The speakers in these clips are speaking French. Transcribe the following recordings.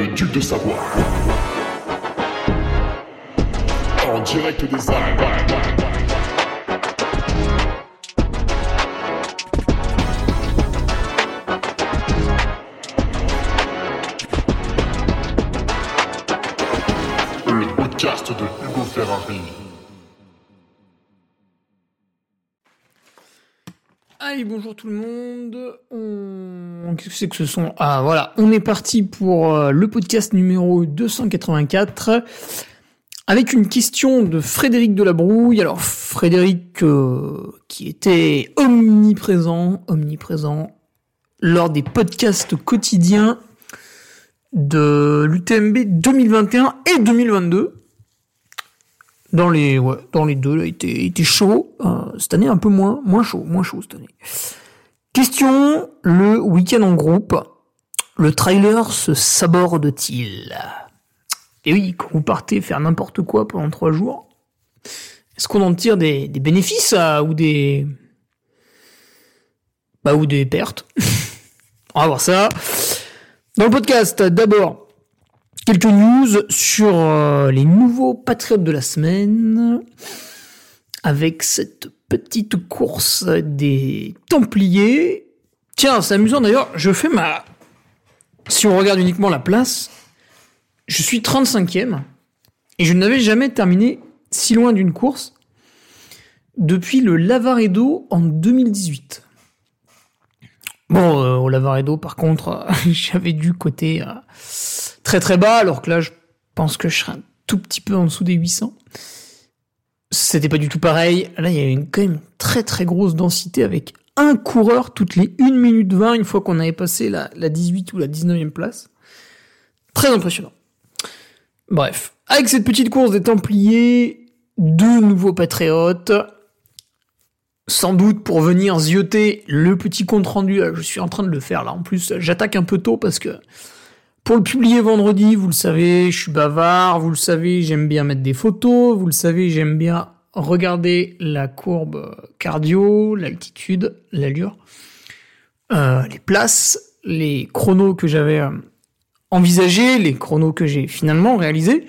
le duc de Savoie. En direct des Alpes. Le podcast de Hugo Ferrari. Allez, bonjour tout le monde. On... Qu'est-ce que c'est que ce son Ah voilà, on est parti pour euh, le podcast numéro 284 avec une question de Frédéric Delabrouille. Alors Frédéric euh, qui était omniprésent, omniprésent lors des podcasts quotidiens de l'UTMB 2021 et 2022 dans les ouais, dans les deux là il était, chaud Euh, cette année un peu moins moins chaud moins chaud cette année question le week-end en groupe le trailer se saborde-t-il? Et oui quand vous partez faire n'importe quoi pendant trois jours est-ce qu'on en tire des, des bénéfices euh, ou des bah ou des pertes? On va voir ça. Dans le podcast d'abord Quelques news sur euh, les nouveaux patriotes de la semaine, avec cette petite course des Templiers. Tiens, c'est amusant d'ailleurs, je fais ma... Si on regarde uniquement la place, je suis 35e, et je n'avais jamais terminé si loin d'une course depuis le Lavaredo en 2018. Bon, euh, au Lavaredo, par contre, j'avais dû côté... euh, très très bas, alors que là, je pense que je serais un tout petit peu en dessous des 800. C'était pas du tout pareil. Là, il y avait une, quand même très très grosse densité avec un coureur toutes les 1 minute 20 une fois qu'on avait passé la, la 18 ou la 19e place. Très impressionnant. Bref, avec cette petite course des Templiers, deux nouveaux patriotes, sans doute pour venir zioter le petit compte rendu. Là, Je suis en train de le faire là. En plus, j'attaque un peu tôt parce que pour le publier vendredi, vous le savez, je suis bavard, vous le savez, j'aime bien mettre des photos, vous le savez, j'aime bien regarder la courbe cardio, l'altitude, l'allure, euh, les places, les chronos que j'avais euh, envisagés, les chronos que j'ai finalement réalisés,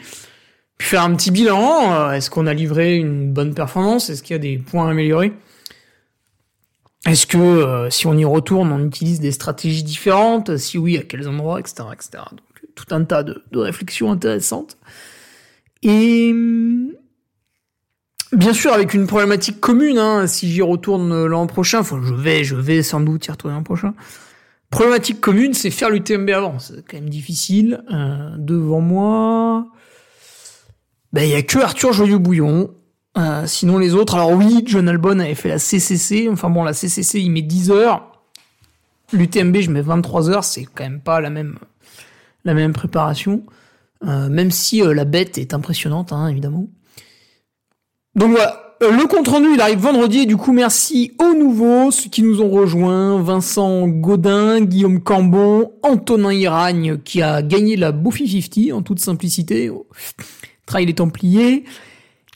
puis faire un petit bilan, euh, est-ce qu'on a livré une bonne performance, est-ce qu'il y a des points à améliorer? Est-ce que euh, si on y retourne, on utilise des stratégies différentes? Si oui, à quels endroits, etc., etc. Donc tout un tas de, réflexions intéressantes. Et hum, bien sûr avec une problématique commune. Hein, si j'y retourne l'an prochain, enfin je vais, je vais sans doute y retourner l'an prochain. Problématique commune, c'est faire l'UTMB avant. C'est quand même difficile. Euh, devant moi, ben il y a que Arthur Joyeux-Bouillon. Euh, sinon les autres, alors oui, John Albon avait fait la CCC, enfin bon, la CCC il met 10 heures, l'UTMB je mets 23 heures, c'est quand même pas la même, la même préparation, Euh, même si euh, la bête est impressionnante, hein, évidemment. Donc voilà, le compte rendu il arrive vendredi, et du coup merci aux nouveaux, ceux qui nous ont rejoints, Vincent Godin, Guillaume Cambon, Antonin Iragne qui a gagné la Bouffi 50 en toute simplicité, Trail des Templiers,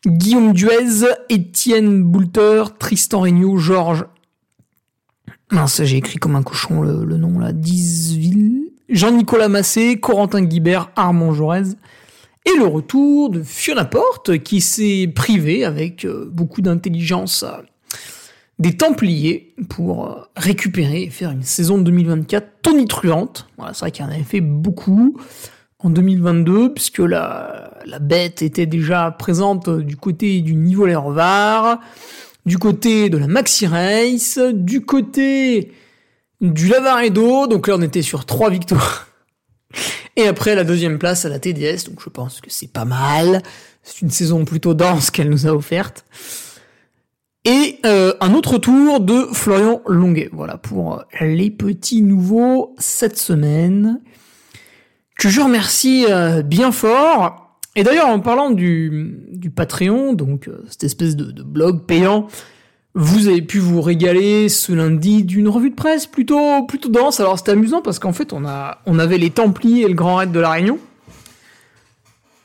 Guillaume Duez, Étienne Boulter, Tristan Regnault, Georges. Mince, j'ai écrit comme un cochon le, nom là. Disville. Jean-Nicolas Massé, Corentin Guibert, Armand Jorez. Et le retour de Fiona Porte qui s'est privé avec euh, beaucoup d'intelligence euh, des Templiers pour euh, récupérer et faire une saison de 2024 tonitruante. Voilà, c'est vrai qu'il en avait fait beaucoup en 2022, puisque la, la bête était déjà présente du côté du niveau Lervar, du côté de la Maxi Race, du côté du Lavaredo, donc là on était sur trois victoires. Et après la deuxième place à la TDS, donc je pense que c'est pas mal. C'est une saison plutôt dense qu'elle nous a offerte. Et euh, un autre tour de Florian Longuet. Voilà pour les petits nouveaux cette semaine que je remercie euh, bien fort. Et d'ailleurs, en parlant du, Patreon, donc euh, cette espèce de, blog payant, vous avez pu vous régaler ce lundi d'une revue de presse plutôt plutôt dense. Alors c'était amusant parce qu'en fait on a on avait les Templiers et le Grand Raid de la Réunion.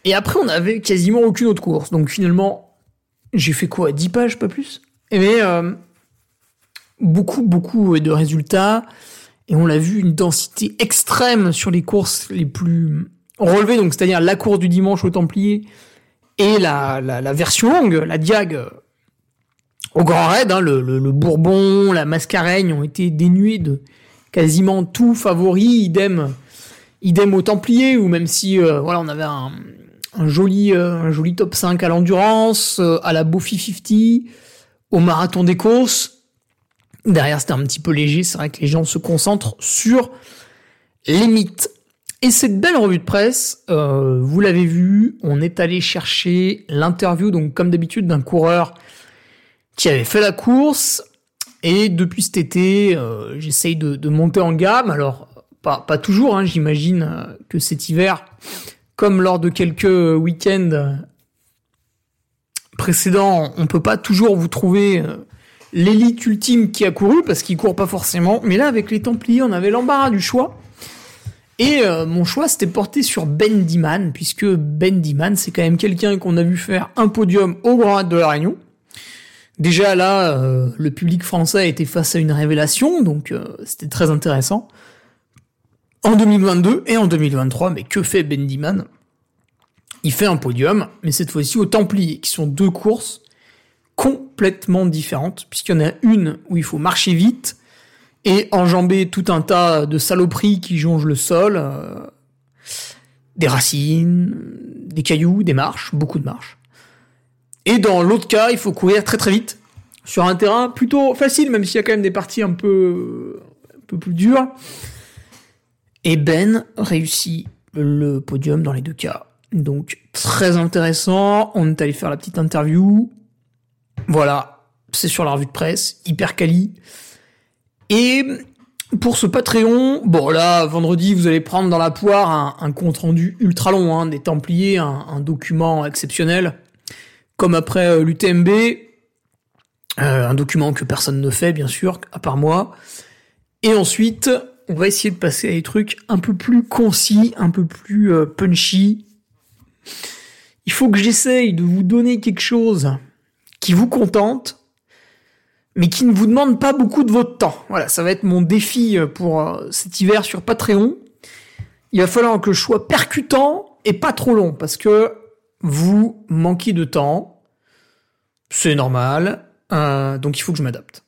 Et après on avait quasiment aucune autre course. Donc finalement j'ai fait quoi? 10 pages pas plus? Mais euh, beaucoup beaucoup de résultats et on l'a vu une densité extrême sur les courses les plus relevés, donc c'est-à-dire la course du dimanche aux Templiers et la, version longue, la Diag au Grand Raid, hein, le, Bourbon, la Mascareigne ont été dénués de quasiment tout favori, idem, idem aux Templiers, ou même si voilà, on avait un, joli, un joli top 5 à l'endurance, à la Bofi 50, au marathon des courses. Derrière, c'était un petit peu léger. C'est vrai que les gens se concentrent sur les mythes. Et cette belle revue de presse, euh, vous l'avez vu, on est allé chercher l'interview, donc comme d'habitude, d'un coureur qui avait fait la course. Et depuis cet été, euh, j'essaye de, monter en gamme. Alors, pas, pas toujours, hein, j'imagine euh, que cet hiver, comme lors de quelques week-ends précédents, on peut pas toujours vous trouver l'élite ultime qui a couru, parce qu'il court pas forcément. Mais là, avec les Templiers, on avait l'embarras du choix. Et euh, mon choix s'était porté sur Ben Diman, puisque Ben Diman, c'est quand même quelqu'un qu'on a vu faire un podium au Grand de la Réunion. Déjà là, euh, le public français était face à une révélation, donc euh, c'était très intéressant. En 2022 et en 2023, mais que fait Ben Diman? Il fait un podium, mais cette fois-ci aux Templiers, qui sont deux courses complètement différentes, puisqu'il y en a une où il faut marcher vite et enjamber tout un tas de saloperies qui jongent le sol, euh, des racines, des cailloux, des marches, beaucoup de marches. Et dans l'autre cas, il faut courir très très vite sur un terrain plutôt facile, même s'il y a quand même des parties un peu, un peu plus dures. Et Ben réussit le podium dans les deux cas. Donc très intéressant. On est allé faire la petite interview. Voilà, c'est sur la revue de presse, hyper quali. Et pour ce Patreon, bon là, vendredi, vous allez prendre dans la poire un, compte rendu ultra long hein, des Templiers, un, document exceptionnel, comme après euh, l'UTMB, euh, un document que personne ne fait, bien sûr, à part moi. Et ensuite, on va essayer de passer à des trucs un peu plus concis, un peu plus euh, punchy. Il faut que j'essaye de vous donner quelque chose qui vous contente, mais qui ne vous demande pas beaucoup de votre temps. Voilà, ça va être mon défi euh, pour euh, cet hiver sur Patreon. Il va falloir que je sois percutant et pas trop long, parce que vous manquez de temps. C'est normal. Euh, donc il faut que je m'adapte.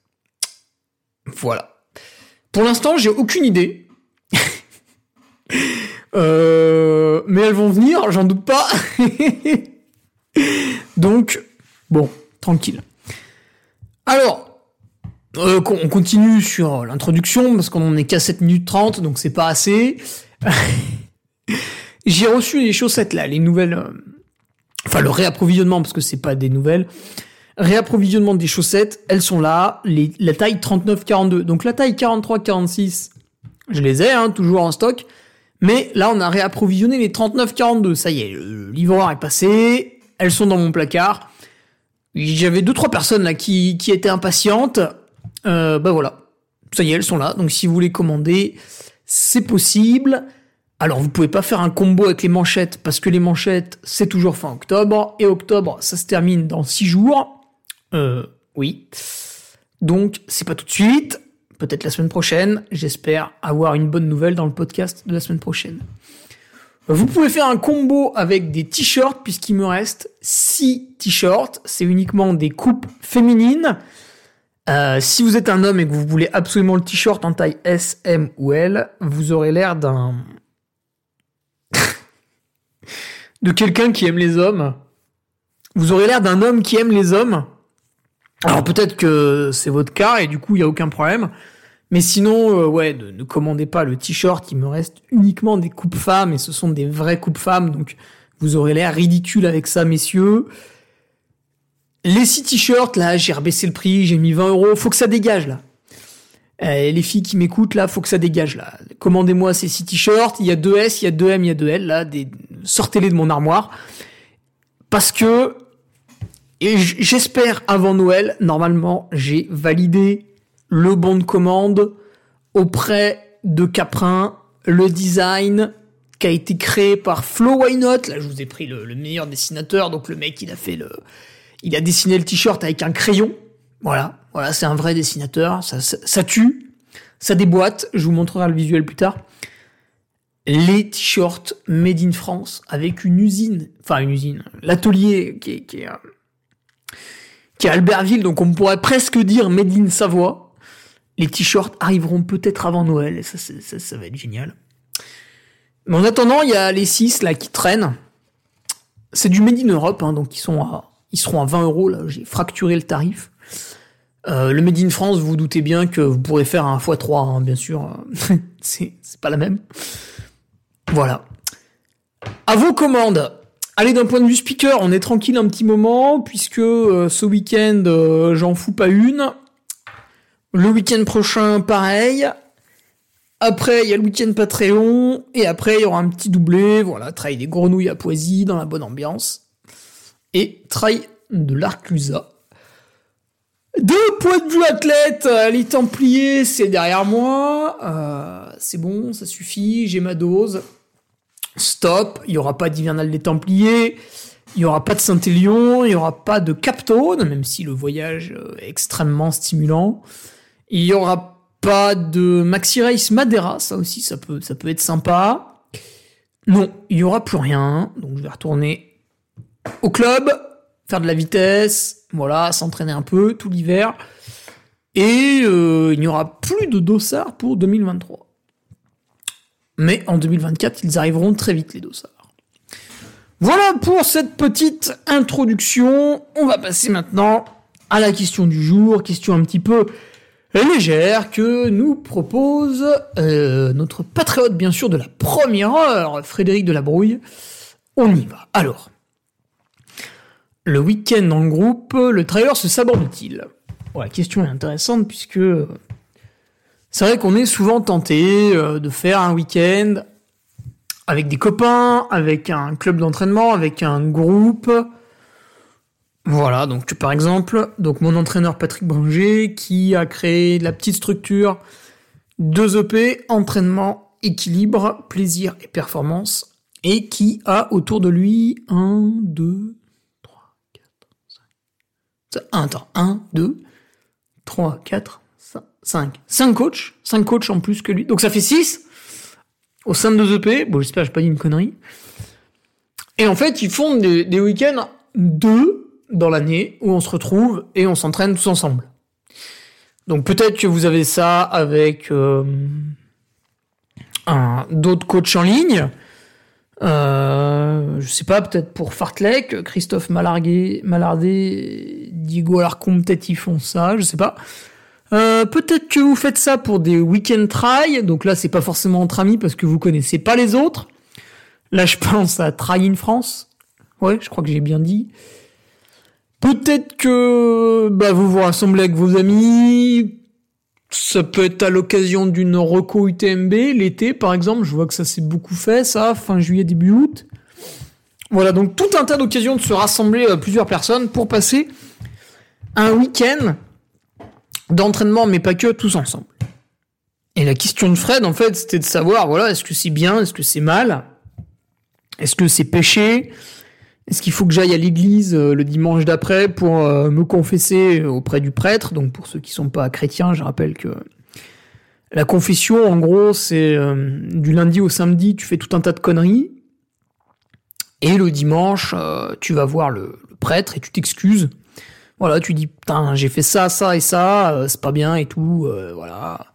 Voilà. Pour l'instant, j'ai aucune idée. mais elles vont venir, j'en doute pas. donc, bon, tranquille. Alors, euh, on continue sur l'introduction parce qu'on est qu'à 7 minutes 30, donc c'est pas assez. J'ai reçu les chaussettes là, les nouvelles. Euh, enfin, le réapprovisionnement parce que c'est pas des nouvelles. Réapprovisionnement des chaussettes, elles sont là, les, la taille 39-42. Donc la taille 43-46, je les ai, hein, toujours en stock. Mais là, on a réapprovisionné les 39-42. Ça y est, le livreur est passé, elles sont dans mon placard. J'avais deux trois personnes là qui, qui étaient impatientes. Euh, bah voilà, ça y est, elles sont là. Donc si vous voulez commander, c'est possible. Alors vous pouvez pas faire un combo avec les manchettes parce que les manchettes c'est toujours fin octobre et octobre ça se termine dans six jours. Euh, oui. Donc c'est pas tout de suite. Peut-être la semaine prochaine. J'espère avoir une bonne nouvelle dans le podcast de la semaine prochaine. Vous pouvez faire un combo avec des t-shirts puisqu'il me reste 6 t-shirts. C'est uniquement des coupes féminines. Euh, si vous êtes un homme et que vous voulez absolument le t-shirt en taille S, M ou L, vous aurez l'air d'un... de quelqu'un qui aime les hommes. Vous aurez l'air d'un homme qui aime les hommes. Alors peut-être que c'est votre cas et du coup il n'y a aucun problème. Mais sinon, euh, ouais, ne, commandez pas le t-shirt. Il me reste uniquement des coupes femmes et ce sont des vraies coupes femmes. Donc, vous aurez l'air ridicule avec ça, messieurs. Les six t-shirts, là, j'ai rebaissé le prix, j'ai mis 20 euros. Faut que ça dégage, là. Euh, les filles qui m'écoutent, là, faut que ça dégage, là. Commandez-moi ces six t-shirts. Il y a deux S, il y a deux M, il y a deux L, là. Sortez-les de mon armoire. Parce que, et j'espère avant Noël, normalement, j'ai validé le bon de commande auprès de Caprin, le design qui a été créé par Flo Why Not. Là, je vous ai pris le, meilleur dessinateur, donc le mec, il a fait le, il a dessiné le t-shirt avec un crayon. Voilà, voilà, c'est un vrai dessinateur. Ça, ça, tue, ça déboîte. Je vous montrerai le visuel plus tard. les t-shirts made in France avec une usine, enfin une usine, l'atelier qui est, qui est, euh, qui est à Albertville, donc on pourrait presque dire made in Savoie. Les t-shirts arriveront peut-être avant Noël, et ça, ça, ça, va être génial. Mais en attendant, il y a les 6 là qui traînent. C'est du made in Europe, hein, donc ils sont à, ils seront à 20 euros là. J'ai fracturé le tarif. Euh, le Made in France, vous, doutez bien que vous pourrez faire un x3, hein, bien sûr. c'est pas la même. Voilà. À vos commandes. Allez, d'un point de vue speaker, on est tranquille un petit moment, puisque euh, ce week-end, euh, j'en fous pas une. Le week-end prochain, pareil. Après, il y a le week-end Patreon. Et après, il y aura un petit doublé. Voilà, trail des grenouilles à poésie, dans la bonne ambiance. Et trail de l'Arclusa. Deux points de vue athlète, les Templiers, c'est derrière moi. Euh, c'est bon, ça suffit, j'ai ma dose. Stop, il n'y aura pas d'hivernal des Templiers, il n'y aura pas de Saint-Élion, il n'y aura pas de Captone, même si le voyage est extrêmement stimulant. Il n'y aura pas de Maxi Race Madeira, ça aussi, ça peut, ça peut être sympa. Non, il n'y aura plus rien, donc je vais retourner au club, faire de la vitesse, voilà, s'entraîner un peu tout l'hiver. Et euh, il n'y aura plus de dossards pour 2023. Mais en 2024, ils arriveront très vite, les dossards. Voilà pour cette petite introduction. On va passer maintenant à la question du jour, question un petit peu légère que nous propose euh, notre patriote, bien sûr, de la première heure, Frédéric Delabrouille. On y va. Alors, le week-end en groupe, le trailer se saborde-t-il La question est intéressante puisque euh, c'est vrai qu'on est souvent tenté euh, de faire un week-end avec des copains, avec un club d'entraînement, avec un groupe. Voilà, donc par exemple, donc mon entraîneur Patrick Branger qui a créé la petite structure 2 EP, entraînement, équilibre, plaisir et performance, et qui a autour de lui 1, 2, un temps, 1, 2, 3, 4, 5. 5 coachs, 5 coachs en plus que lui. Donc ça fait 6 au sein de deux EP. Bon, j'espère que j'ai pas dit une connerie. Et en fait, ils font des, week-ends 2 dans l'année où on se retrouve et on s'entraîne tous ensemble. Donc peut-être que vous avez ça avec euh, d'autres coachs en ligne. Euh, je sais pas, peut-être pour Fartlek, Christophe Malardé, Diego Alarcon, peut-être ils font ça, je sais pas. Euh, peut-être que vous faites ça pour des week-end try, donc là c'est pas forcément entre amis parce que vous connaissez pas les autres. Là je pense à Try in France. Ouais, je crois que j'ai bien dit. Peut-être que bah, vous vous rassemblez avec vos amis, ça peut être à l'occasion d'une reco UTMB, l'été par exemple, je vois que ça s'est beaucoup fait, ça, fin juillet, début août. Voilà, donc tout un tas d'occasions de se rassembler euh, plusieurs personnes pour passer un week-end d'entraînement, mais pas que, tous ensemble. Et la question de Fred, en fait, c'était de savoir, voilà, est-ce que c'est bien, est-ce que c'est mal, est-ce que c'est péché, est-ce qu'il faut que j'aille à l'église euh, le dimanche d'après pour euh, me confesser auprès du prêtre? Donc pour ceux qui sont pas chrétiens, je rappelle que la confession, en gros, c'est euh, du lundi au samedi, tu fais tout un tas de conneries. Et le dimanche, tu vas voir le, prêtre et tu t'excuses. Voilà, tu dis putain, j'ai fait ça, ça et ça, c'est pas bien et tout. voilà.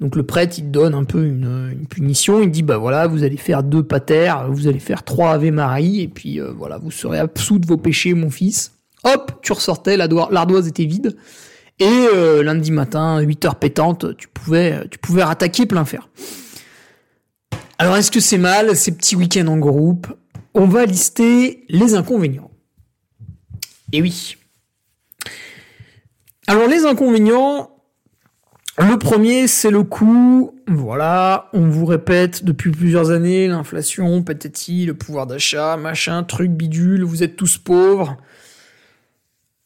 Donc le prêtre, il donne un peu une, punition. Il dit bah voilà, vous allez faire deux patères, vous allez faire trois Ave Marie, et puis euh, voilà, vous serez absous de vos péchés, mon fils. Hop, tu ressortais, l'ardoise était vide. Et euh, lundi matin, 8 heures pétantes, tu pouvais, tu pouvais rattaquer plein fer. Alors est-ce que c'est mal ces petits week-ends en groupe? On va lister les inconvénients. Et oui. Alors les inconvénients, le premier, c'est le coût. Voilà, on vous répète depuis plusieurs années l'inflation, patati, le pouvoir d'achat, machin, truc bidule, vous êtes tous pauvres.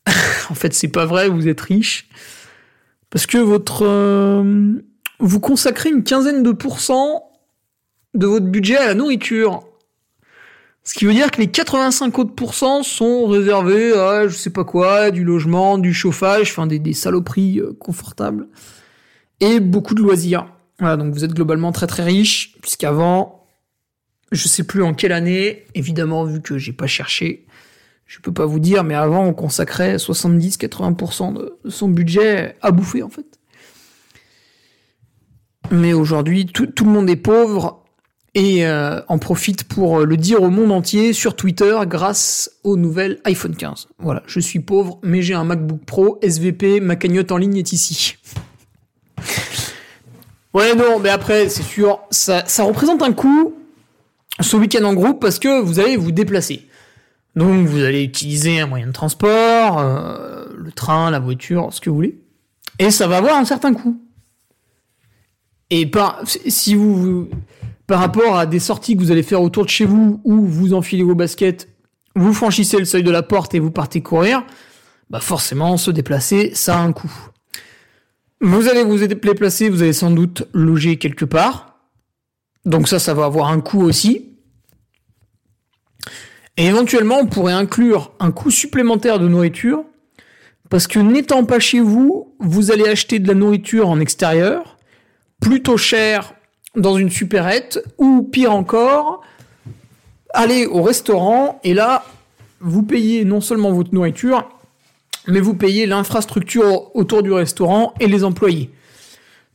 en fait, c'est pas vrai, vous êtes riches. Parce que votre euh, vous consacrez une quinzaine de pourcents de votre budget à la nourriture. Ce qui veut dire que les 85 autres pourcents sont réservés à je sais pas quoi, du logement, du chauffage, enfin des, saloperies euh, confortables et beaucoup de loisirs. Voilà, donc vous êtes globalement très très riche, puisqu'avant, je sais plus en quelle année, évidemment, vu que j'ai pas cherché, je peux pas vous dire, mais avant, on consacrait 70-80% de son budget à bouffer, en fait. Mais aujourd'hui, tout, le monde est pauvre et euh, en profite pour le dire au monde entier sur Twitter grâce aux nouvelles iPhone 15. Voilà, je suis pauvre, mais j'ai un MacBook Pro SVP, ma cagnotte en ligne est ici. Ouais, non, mais après, c'est sûr, ça, représente un coût ce week-end en groupe parce que vous allez vous déplacer. Donc vous allez utiliser un moyen de transport, euh, le train, la voiture, ce que vous voulez. Et ça va avoir un certain coût. Et par, si vous, par rapport à des sorties que vous allez faire autour de chez vous, où vous enfilez vos baskets, vous franchissez le seuil de la porte et vous partez courir, bah forcément, se déplacer, ça a un coût. Vous allez vous déplacer, vous allez sans doute loger quelque part. Donc ça, ça va avoir un coût aussi. Et éventuellement, on pourrait inclure un coût supplémentaire de nourriture, parce que n'étant pas chez vous, vous allez acheter de la nourriture en extérieur, plutôt cher dans une supérette, ou pire encore, aller au restaurant, et là, vous payez non seulement votre nourriture, mais vous payez l'infrastructure autour du restaurant et les employés.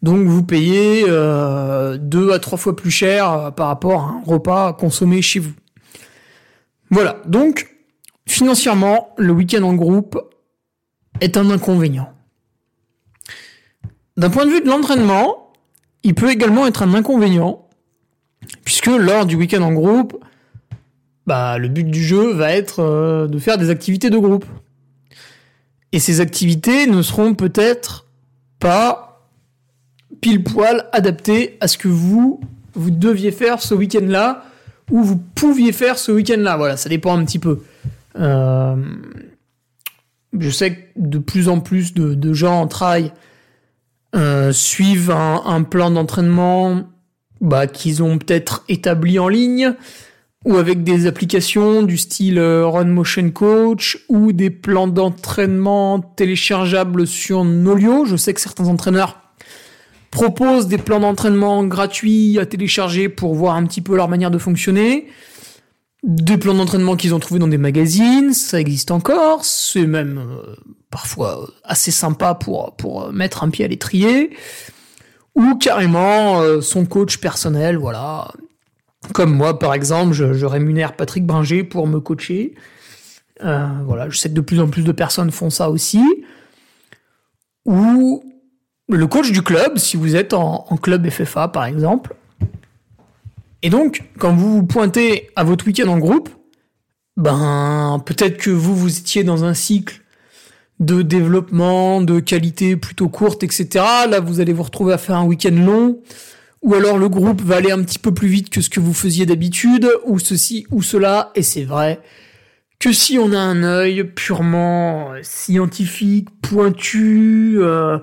Donc vous payez euh, deux à trois fois plus cher euh, par rapport à un repas consommé chez vous. Voilà, donc financièrement, le week-end en groupe est un inconvénient. D'un point de vue de l'entraînement, il peut également être un inconvénient, puisque lors du week-end en groupe, bah, le but du jeu va être euh, de faire des activités de groupe. Et ces activités ne seront peut-être pas pile poil adaptées à ce que vous, vous deviez faire ce week-end-là, ou vous pouviez faire ce week-end-là. Voilà, ça dépend un petit peu. Euh, je sais que de plus en plus de, gens en trail euh, suivent un, plan d'entraînement bah, qu'ils ont peut-être établi en ligne ou avec des applications du style euh, Run Motion Coach ou des plans d'entraînement téléchargeables sur Nolio. Je sais que certains entraîneurs proposent des plans d'entraînement gratuits à télécharger pour voir un petit peu leur manière de fonctionner. Des plans d'entraînement qu'ils ont trouvés dans des magazines, ça existe encore, c'est même euh, parfois assez sympa pour, pour mettre un pied à l'étrier. Ou carrément euh, son coach personnel, voilà, comme moi, par exemple, je, rémunère Patrick Bringer pour me coacher. Euh, voilà, je sais que de plus en plus de personnes font ça aussi. Ou le coach du club, si vous êtes en, club FFA, par exemple. Et donc, quand vous vous pointez à votre week-end en groupe, ben, peut-être que vous, vous étiez dans un cycle de développement, de qualité plutôt courte, etc. Là, vous allez vous retrouver à faire un week-end long ou alors le groupe va aller un petit peu plus vite que ce que vous faisiez d'habitude, ou ceci ou cela, et c'est vrai que si on a un œil purement scientifique, pointu, euh,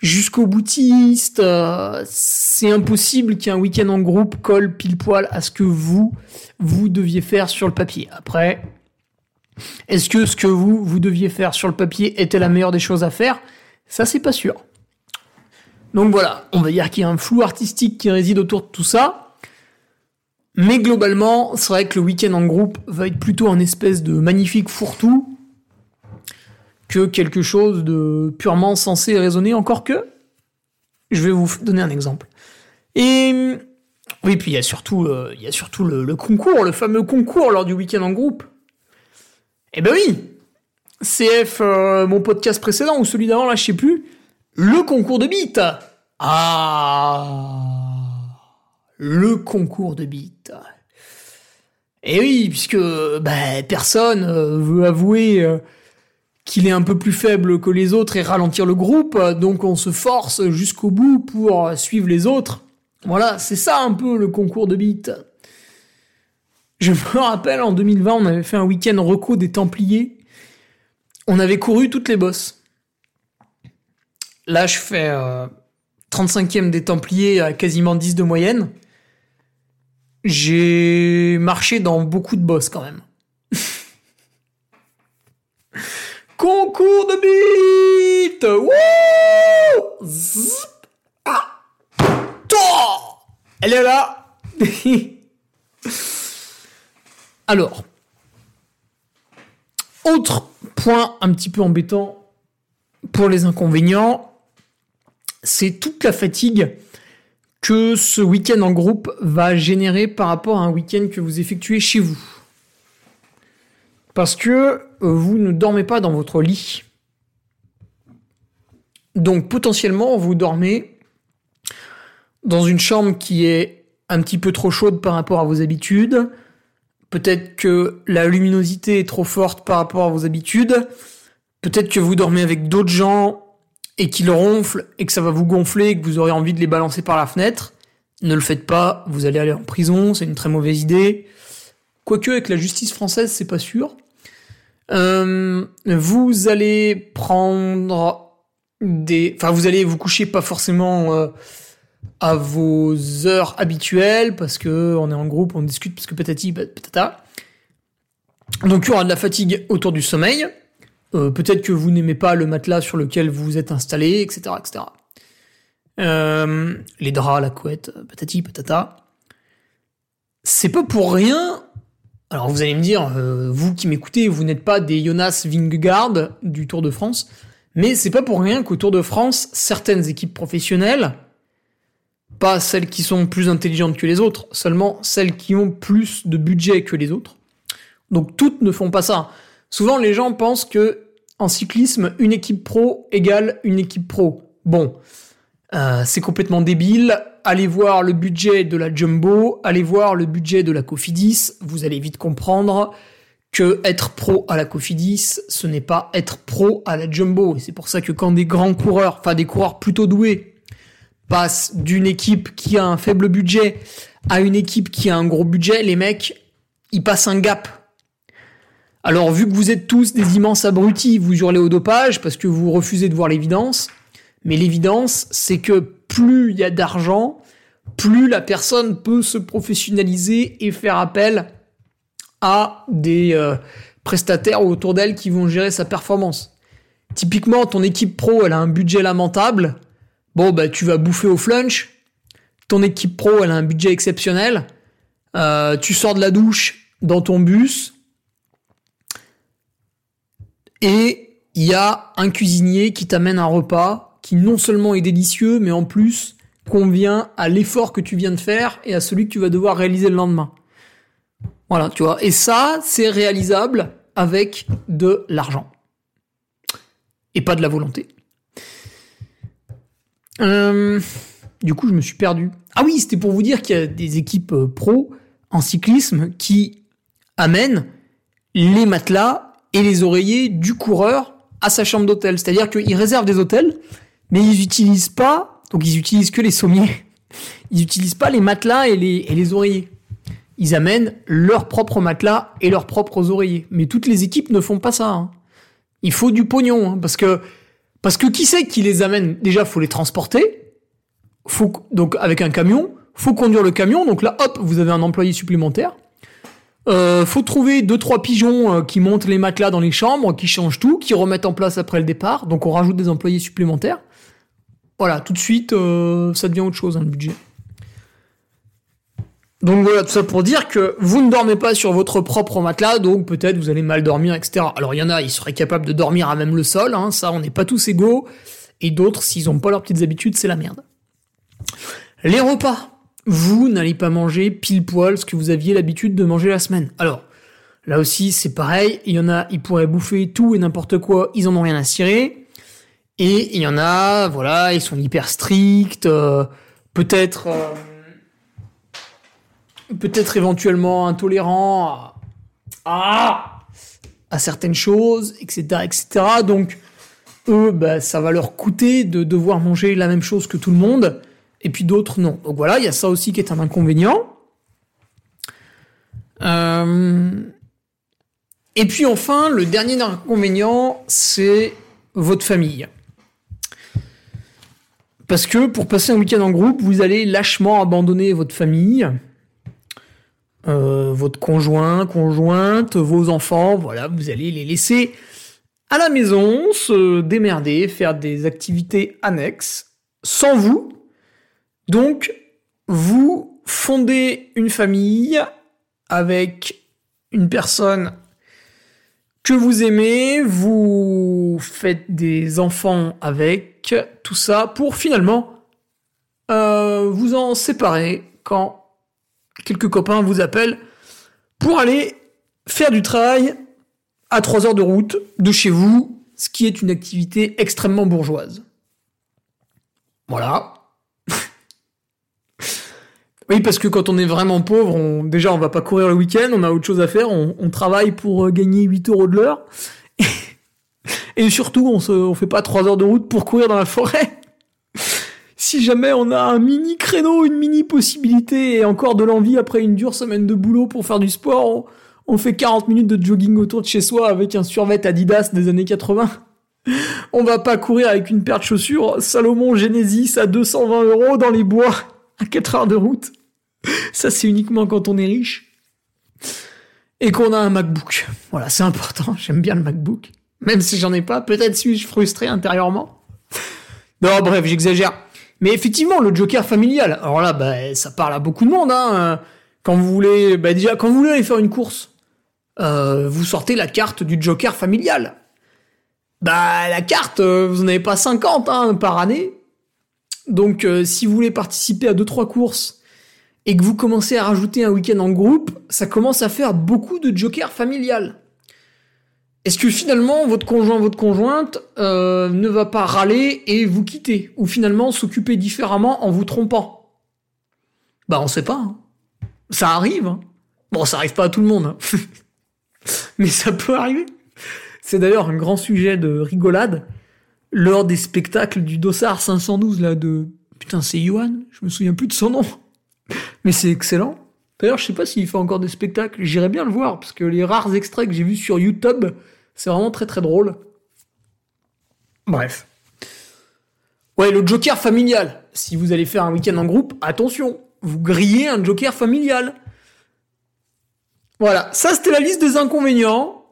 jusqu'au boutiste, euh, c'est impossible qu'un week-end en groupe colle pile poil à ce que vous, vous deviez faire sur le papier. Après, est-ce que ce que vous, vous deviez faire sur le papier était la meilleure des choses à faire? Ça, c'est pas sûr. Donc voilà, on va dire qu'il y a un flou artistique qui réside autour de tout ça. Mais globalement, c'est vrai que le week-end en groupe va être plutôt un espèce de magnifique fourre-tout que quelque chose de purement censé et raisonné, encore que je vais vous donner un exemple. Et oui, puis il y a surtout, euh, le, concours, le fameux concours lors du week-end en groupe. Eh ben oui, CF, euh, mon podcast précédent ou celui d'avant, là, je sais plus, le concours de beat. Ah, le concours de beat. Et eh oui, puisque bah, personne euh, veut avouer euh, qu'il est un peu plus faible que les autres et ralentir le groupe, donc on se force jusqu'au bout pour suivre les autres. Voilà, c'est ça un peu le concours de beat. Je me rappelle en 2020, on avait fait un week-end reco des Templiers. On avait couru toutes les bosses. Là, je fais 35e euh, des Templiers à quasiment 10 de moyenne. J'ai marché dans beaucoup de boss quand même. Concours de beat Wouh ah. Elle est là Alors, autre point un petit peu embêtant pour les inconvénients, c'est toute la fatigue que ce week-end en groupe va générer par rapport à un week-end que vous effectuez chez vous. Parce que euh, vous ne dormez pas dans votre lit. Donc potentiellement, vous dormez dans une chambre qui est un petit peu trop chaude par rapport à vos habitudes. Peut-être que la luminosité est trop forte par rapport à vos habitudes. Peut-être que vous dormez avec d'autres gens et qu'ils ronflent et que ça va vous gonfler et que vous aurez envie de les balancer par la fenêtre. Ne le faites pas, vous allez aller en prison, c'est une très mauvaise idée. Quoique avec la justice française, c'est pas sûr. Euh, vous allez prendre des, enfin vous allez vous coucher pas forcément euh, à vos heures habituelles parce que on est en groupe, on discute parce que patati patata. Donc il y aura de la fatigue autour du sommeil. Euh, peut-être que vous n'aimez pas le matelas sur lequel vous vous êtes installé, etc., etc. les draps, la couette, patati patata. C'est pas pour rien alors vous allez me dire, euh, vous qui m'écoutez, vous n'êtes pas des Jonas Vingegaard du Tour de France, mais c'est pas pour rien qu'au Tour de France, certaines équipes professionnelles, pas celles qui sont plus intelligentes que les autres, seulement celles qui ont plus de budget que les autres. Donc toutes ne font pas ça. Souvent les gens pensent que en cyclisme, une équipe pro égale une équipe pro. Bon, euh, c'est complètement débile. Allez voir le budget de la Jumbo, allez voir le budget de la Cofidis, vous allez vite comprendre que être pro à la Cofidis, ce n'est pas être pro à la Jumbo. Et c'est pour ça que quand des grands coureurs, enfin des coureurs plutôt doués, passent d'une équipe qui a un faible budget à une équipe qui a un gros budget, les mecs, ils passent un gap. Alors vu que vous êtes tous des immenses abrutis, vous hurlez au dopage parce que vous refusez de voir l'évidence, mais l'évidence, c'est que plus il y a d'argent, plus la personne peut se professionnaliser et faire appel à des euh, prestataires autour d'elle qui vont gérer sa performance. Typiquement, ton équipe pro, elle a un budget lamentable. Bon, bah, tu vas bouffer au flunch. Ton équipe pro, elle a un budget exceptionnel. Euh, tu sors de la douche dans ton bus. Et il y a un cuisinier qui t'amène un repas qui non seulement est délicieux, mais en plus convient à l'effort que tu viens de faire et à celui que tu vas devoir réaliser le lendemain. Voilà, tu vois. Et ça, c'est réalisable avec de l'argent. Et pas de la volonté. Euh, du coup, je me suis perdu. Ah oui, c'était pour vous dire qu'il y a des équipes euh, pro en cyclisme qui amènent les matelas et les oreillers du coureur à sa chambre d'hôtel. C'est-à-dire qu'ils réservent des hôtels mais ils utilisent pas, donc ils utilisent que les sommiers. Ils utilisent pas les matelas et les, et les oreillers. Ils amènent leurs propres matelas et leurs propres oreillers. Mais toutes les équipes ne font pas ça. Hein. Il faut du pognon, hein, parce que parce que qui c'est qui les amène? Déjà, faut les transporter. Faut donc avec un camion, faut conduire le camion. Donc là, hop, vous avez un employé supplémentaire. Euh, faut trouver deux trois pigeons euh, qui montent les matelas dans les chambres, qui changent tout, qui remettent en place après le départ. Donc on rajoute des employés supplémentaires. Voilà, tout de suite, euh, ça devient autre chose, hein, le budget. Donc voilà, tout ça pour dire que vous ne dormez pas sur votre propre matelas, donc peut-être vous allez mal dormir, etc. Alors il y en a, ils seraient capables de dormir à même le sol, hein, ça on n'est pas tous égaux, et d'autres, s'ils n'ont pas leurs petites habitudes, c'est la merde. Les repas. Vous n'allez pas manger pile poil ce que vous aviez l'habitude de manger la semaine. Alors, là aussi c'est pareil, il y en a, ils pourraient bouffer tout et n'importe quoi, ils en ont rien à cirer. Et il y en a, voilà, ils sont hyper stricts, euh, peut-être, euh, peut-être éventuellement intolérants à, à, certaines choses, etc., etc. Donc, eux, bah, ça va leur coûter de devoir manger la même chose que tout le monde, et puis d'autres non. Donc voilà, il y a ça aussi qui est un inconvénient. Euh, et puis enfin, le dernier inconvénient, c'est votre famille. Parce que pour passer un week-end en groupe, vous allez lâchement abandonner votre famille, euh, votre conjoint, conjointe, vos enfants, voilà, vous allez les laisser à la maison, se démerder, faire des activités annexes, sans vous. Donc, vous fondez une famille avec une personne que vous aimez, vous faites des enfants avec, tout ça pour finalement euh, vous en séparer quand quelques copains vous appellent pour aller faire du travail à 3 heures de route de chez vous, ce qui est une activité extrêmement bourgeoise. Voilà. Oui, parce que quand on est vraiment pauvre, déjà on va pas courir le week-end, on a autre chose à faire, on, travaille pour euh, gagner 8 euros de l'heure. Et surtout, on se, on fait pas 3 heures de route pour courir dans la forêt. si jamais on a un mini créneau, une mini possibilité et encore de l'envie après une dure semaine de boulot pour faire du sport, on, fait 40 minutes de jogging autour de chez soi avec un survêt Adidas des années 80. On va pas courir avec une paire de chaussures Salomon Genesis à 220 euros dans les bois à 4 heures de route. Ça, c'est uniquement quand on est riche. Et qu'on a un MacBook. Voilà, c'est important. J'aime bien le MacBook. Même si j'en ai pas, peut-être suis-je frustré intérieurement. Non, bref, j'exagère. Mais effectivement, le Joker familial. Alors là, bah, ça parle à beaucoup de monde. Hein. Quand vous voulez, bah, déjà, quand vous voulez aller faire une course, euh, vous sortez la carte du Joker familial. Bah, la carte, euh, vous n'en avez pas 50 hein, par année. Donc, euh, si vous voulez participer à deux trois courses et que vous commencez à rajouter un week-end en groupe, ça commence à faire beaucoup de Joker familial. Est-ce que finalement votre conjoint, votre conjointe euh, ne va pas râler et vous quitter? Ou finalement s'occuper différemment en vous trompant? Bah on sait pas. Hein. Ça arrive. Hein. Bon, ça arrive pas à tout le monde. Hein. Mais ça peut arriver. C'est d'ailleurs un grand sujet de rigolade lors des spectacles du Dossard 512 là de... Putain, c'est Johan Je me souviens plus de son nom. Mais c'est excellent. D'ailleurs, je sais pas s'il fait encore des spectacles. J'irais bien le voir, parce que les rares extraits que j'ai vus sur YouTube, c'est vraiment très très drôle. Bref. Ouais, le Joker familial. Si vous allez faire un week-end en groupe, attention, vous grillez un Joker familial. Voilà, ça c'était la liste des inconvénients.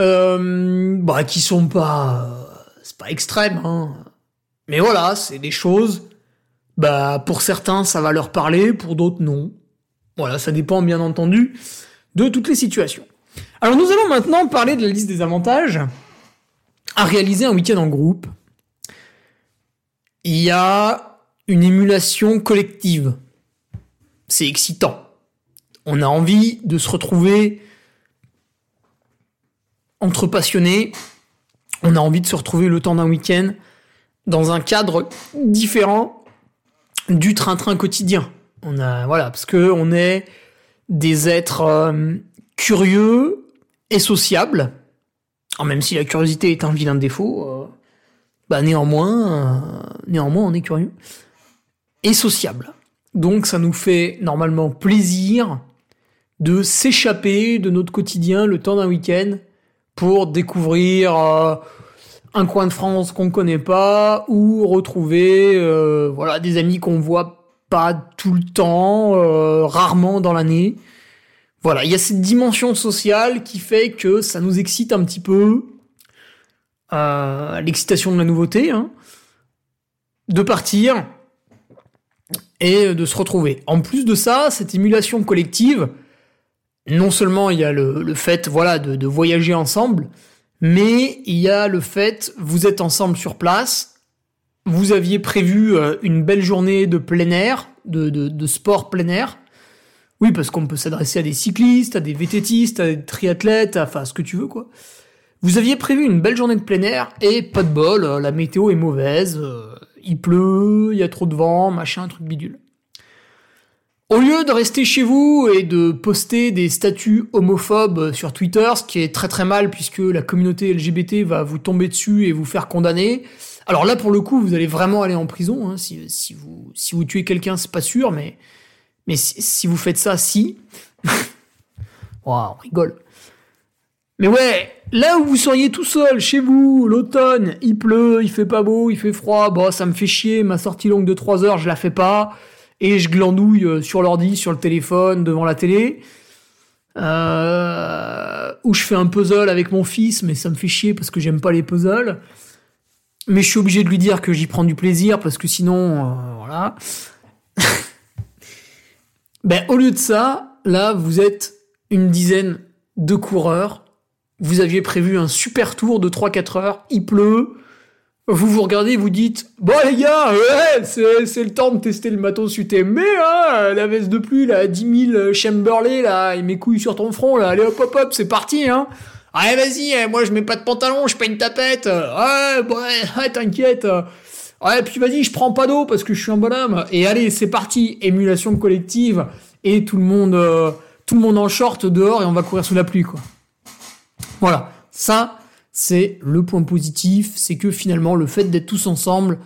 Euh, bah, qui sont pas. C'est pas extrême, hein. Mais voilà, c'est des choses. Bah, pour certains, ça va leur parler, pour d'autres, non. Voilà, ça dépend bien entendu de toutes les situations. Alors nous allons maintenant parler de la liste des avantages à réaliser un week-end en groupe. Il y a une émulation collective. C'est excitant. On a envie de se retrouver entre passionnés. On a envie de se retrouver le temps d'un week-end dans un cadre différent du train-train quotidien. On a voilà parce que on est des êtres euh, curieux et sociables. même si la curiosité est un vilain défaut, euh, bah néanmoins, euh, néanmoins on est curieux et sociable. Donc ça nous fait normalement plaisir de s'échapper de notre quotidien le temps d'un week-end pour découvrir un coin de France qu'on connaît pas ou retrouver voilà des amis qu'on voit pas tout le temps, euh, rarement dans l'année. Voilà, il y a cette dimension sociale qui fait que ça nous excite un petit peu. Euh, l'excitation de la nouveauté, hein, de partir et de se retrouver. En plus de ça, cette émulation collective, non seulement il y a le, fait voilà de, voyager ensemble, mais il y a le fait vous êtes ensemble sur place, vous aviez prévu euh, une belle journée de plein air, de, de, sport plein air. Oui, parce qu'on peut s'adresser à des cyclistes, à des vététistes, à des triathlètes, enfin ce que tu veux quoi. Vous aviez prévu une belle journée de plein air et pas de bol, euh, la météo est mauvaise, euh, il pleut, il y a trop de vent, machin, truc bidule. Au lieu de rester chez vous et de poster des statuts homophobes sur Twitter, ce qui est très très mal puisque la communauté LGBT va vous tomber dessus et vous faire condamner, alors là, pour le coup, vous allez vraiment aller en prison. Hein, si, vous, tuez quelqu'un, c'est pas sûr, mais, si, vous faites ça, si. wow, on rigole. Mais ouais, là où vous seriez tout seul, chez vous, l'automne, il pleut, il fait pas beau, il fait froid, bon, ça me fait chier, ma sortie longue de 3 heures, je la fais pas, et je glandouille euh, sur l'ordi, sur le téléphone, devant la télé. Euh, ou je fais un puzzle avec mon fils, mais ça me fait chier parce que j'aime pas les puzzles mais je suis obligé de lui dire que j'y prends du plaisir parce que sinon, euh, voilà. Ben, au lieu de ça, là, vous êtes une dizaine de coureurs. Vous aviez prévu un super tour de 3-4 heures. Il pleut. Vous vous regardez, vous dites, bon les gars, ouais, c'est, le temps de tester le matos UTMB, hein, la veste de pluie, là, 10 000 Chamberlain, là, et mes couilles sur ton front, là, allez hop hop hop, c'est parti, hein. Allez vas-y, eh, moi je mets pas de pantalon, je pas une tapette, ouais, ouais, t'inquiète. Ouais, puis vas-y, je prends pas d'eau parce que je suis un bonhomme. Et allez, c'est parti, émulation collective, et tout le monde, euh, tout le monde en short dehors, et on va courir sous la pluie, quoi. Voilà, ça, c'est le point positif, c'est que finalement le fait d'être tous ensemble,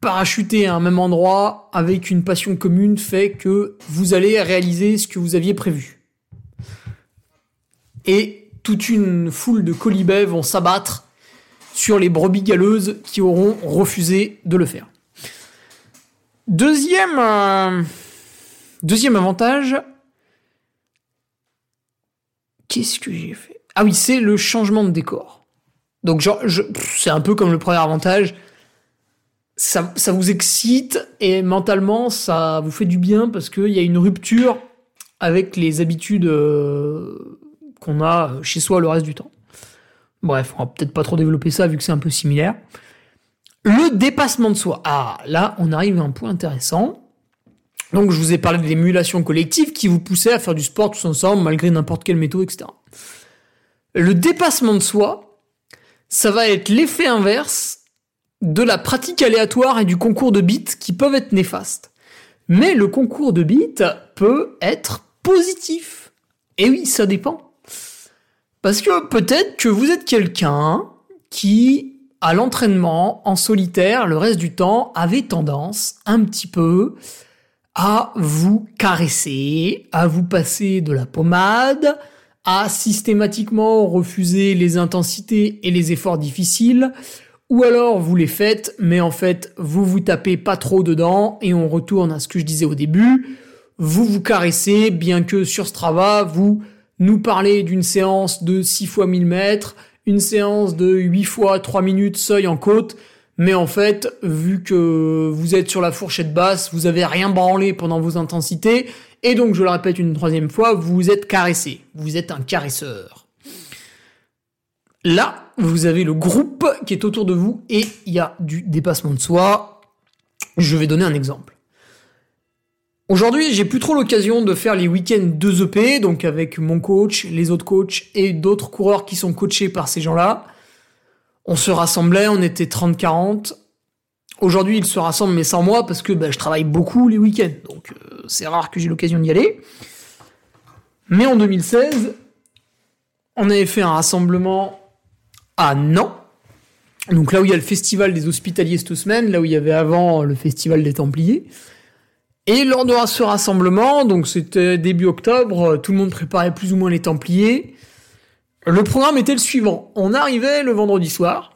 parachutés à un même endroit, avec une passion commune, fait que vous allez réaliser ce que vous aviez prévu. Et toute une foule de colibets vont s'abattre sur les brebis galeuses qui auront refusé de le faire. Deuxième, euh, deuxième avantage, qu'est-ce que j'ai fait? Ah oui, c'est le changement de décor. Donc genre, c'est un peu comme le premier avantage. Ça, vous excite et mentalement ça vous fait du bien parce qu'il y a une rupture avec les habitudes euh, qu'on a chez soi le reste du temps. Bref, on va peut-être pas trop développer ça vu que c'est un peu similaire. Le dépassement de soi. Ah, là, on arrive à un point intéressant. Donc, je vous ai parlé de l'émulation collective qui vous poussait à faire du sport tous ensemble malgré n'importe quelle méthode, etc. Le dépassement de soi, ça va être l'effet inverse de la pratique aléatoire et du concours de bits qui peuvent être néfastes. Mais le concours de bits peut être positif. Et oui, ça dépend. Parce que peut-être que vous êtes quelqu'un qui, à l'entraînement, en solitaire, le reste du temps, avait tendance un petit peu à vous caresser, à vous passer de la pommade, à systématiquement refuser les intensités et les efforts difficiles, ou alors vous les faites, mais en fait vous vous tapez pas trop dedans et on retourne à ce que je disais au début, vous vous caressez, bien que sur Strava vous nous parlez d'une séance de 6 fois 1000 mètres, une séance de 8 fois 3 minutes seuil en côte, mais en fait, vu que vous êtes sur la fourchette basse, vous avez rien branlé pendant vos intensités, et donc, je le répète une troisième fois, vous êtes caressé. Vous êtes un caresseur. Là, vous avez le groupe qui est autour de vous et il y a du dépassement de soi. Je vais donner un exemple. Aujourd'hui, j'ai plus trop l'occasion de faire les week-ends 2 EP, donc avec mon coach, les autres coachs et d'autres coureurs qui sont coachés par ces gens-là. On se rassemblait, on était 30-40. Aujourd'hui, ils se rassemblent, mais sans moi, parce que bah, je travaille beaucoup les week-ends. Donc, euh, c'est rare que j'ai l'occasion d'y aller. Mais en 2016, on avait fait un rassemblement à Nantes. Donc là où il y a le festival des hospitaliers cette semaine, là où il y avait avant le festival des Templiers. Et lors de ce rassemblement, donc c'était début octobre, tout le monde préparait plus ou moins les Templiers. Le programme était le suivant. On arrivait le vendredi soir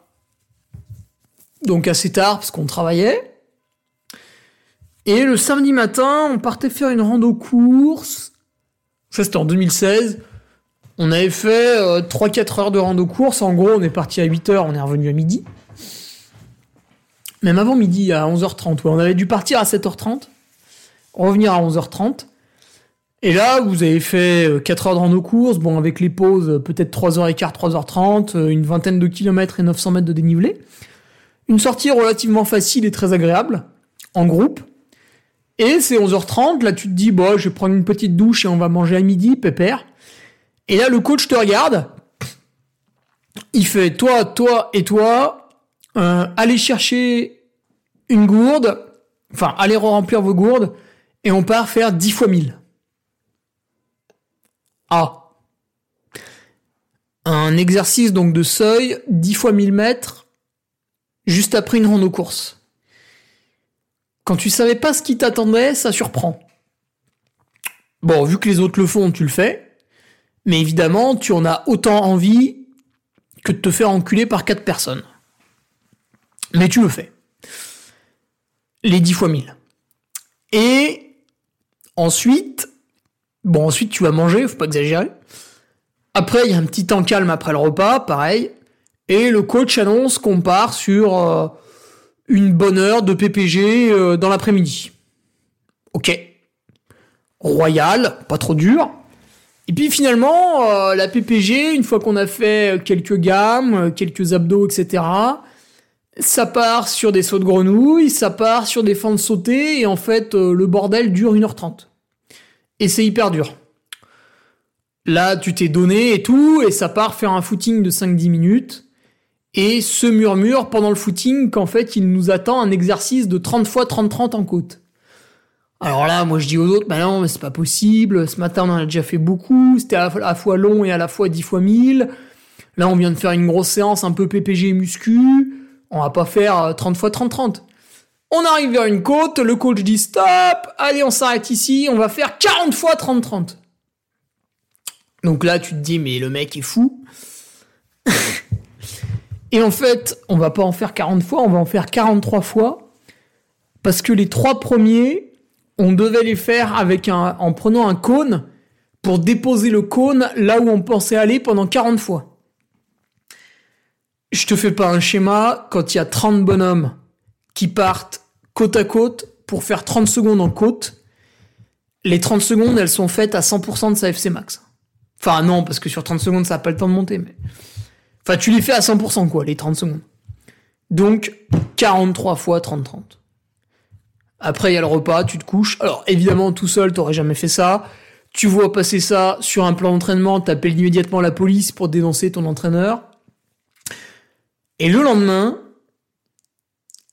donc assez tard parce qu'on travaillait. Et le samedi matin, on partait faire une rando course. Ça, c'était en 2016. On avait fait 3-4 euh, heures de rando course. En gros, on est parti à 8 heures, on est revenu à midi. Même avant midi, à 11h30. on avait dû partir à 7h30, revenir à 11h30. Et là, vous avez fait 4 euh, heures de rando course, bon, avec les pauses, peut-être 3h15, 3h30, euh, une vingtaine de kilomètres et 900 mètres de dénivelé. Une sortie relativement facile et très agréable, en groupe. Et c'est 11h30, là tu te dis, bon, je vais prendre une petite douche et on va manger à midi, pépère. Et là, le coach te regarde. Il fait, toi, toi et toi, euh, allez chercher une gourde, enfin, allez remplir vos gourdes, et on part faire 10 fois 1000. Ah. Un exercice donc de seuil, 10 fois 1000 mètres, juste après une rando course. Quand tu savais pas ce qui t'attendait, ça surprend. Bon, vu que les autres le font, tu le fais. Mais évidemment, tu en as autant envie que de te faire enculer par quatre personnes. Mais tu le fais. Les 10 fois 1000. Et ensuite, bon, ensuite tu vas manger, faut pas exagérer. Après, il y a un petit temps calme après le repas, pareil. Et le coach annonce qu'on part sur euh, une bonne heure de PPG euh, dans l'après-midi. Ok. royal, pas trop dur. Et puis finalement, euh, la PPG, une fois qu'on a fait quelques gammes, quelques abdos, etc., ça part sur des sauts de grenouille, ça part sur des fentes sautées, et en fait, le bordel dure 1h30. Et c'est hyper dur. Là, tu t'es donné et tout, et ça part faire un footing de 5-10 minutes, et se murmure pendant le footing qu'en fait, il nous attend un exercice de 30 fois 30-30 en côte. Alors là, moi je dis aux autres, bah non, mais c'est pas possible, ce matin on en a déjà fait beaucoup, c'était à la fois long et à la fois 10 fois 1000. Là, on vient de faire une grosse séance un peu PPG muscu, on va pas faire 30 euh, fois 30-30. On arrive vers une côte, le coach dit stop, allez on s'arrête ici, on va faire 40 fois 30-30. Donc là, tu te dis, mais le mec est fou. et en fait, on va pas en faire 40 fois, on va en faire 43 fois. Parce que les trois premiers, on devait les faire avec un, en prenant un cône pour déposer le cône là où on pensait aller pendant 40 fois. Je te fais pas un schéma quand il y a 30 bonhommes qui partent côte à côte pour faire 30 secondes en côte. Les 30 secondes, elles sont faites à 100% de sa FC max. Enfin non, parce que sur 30 secondes, ça n'a pas le temps de monter, mais... Enfin, tu les fais à 100% quoi, les 30 secondes. Donc, 43 fois 30-30. Après, il y a le repas, tu te couches. Alors, évidemment, tout seul, t'aurais jamais fait ça. Tu vois passer ça sur un plan d'entraînement, t'appelles immédiatement la police pour dénoncer ton entraîneur. Et le lendemain,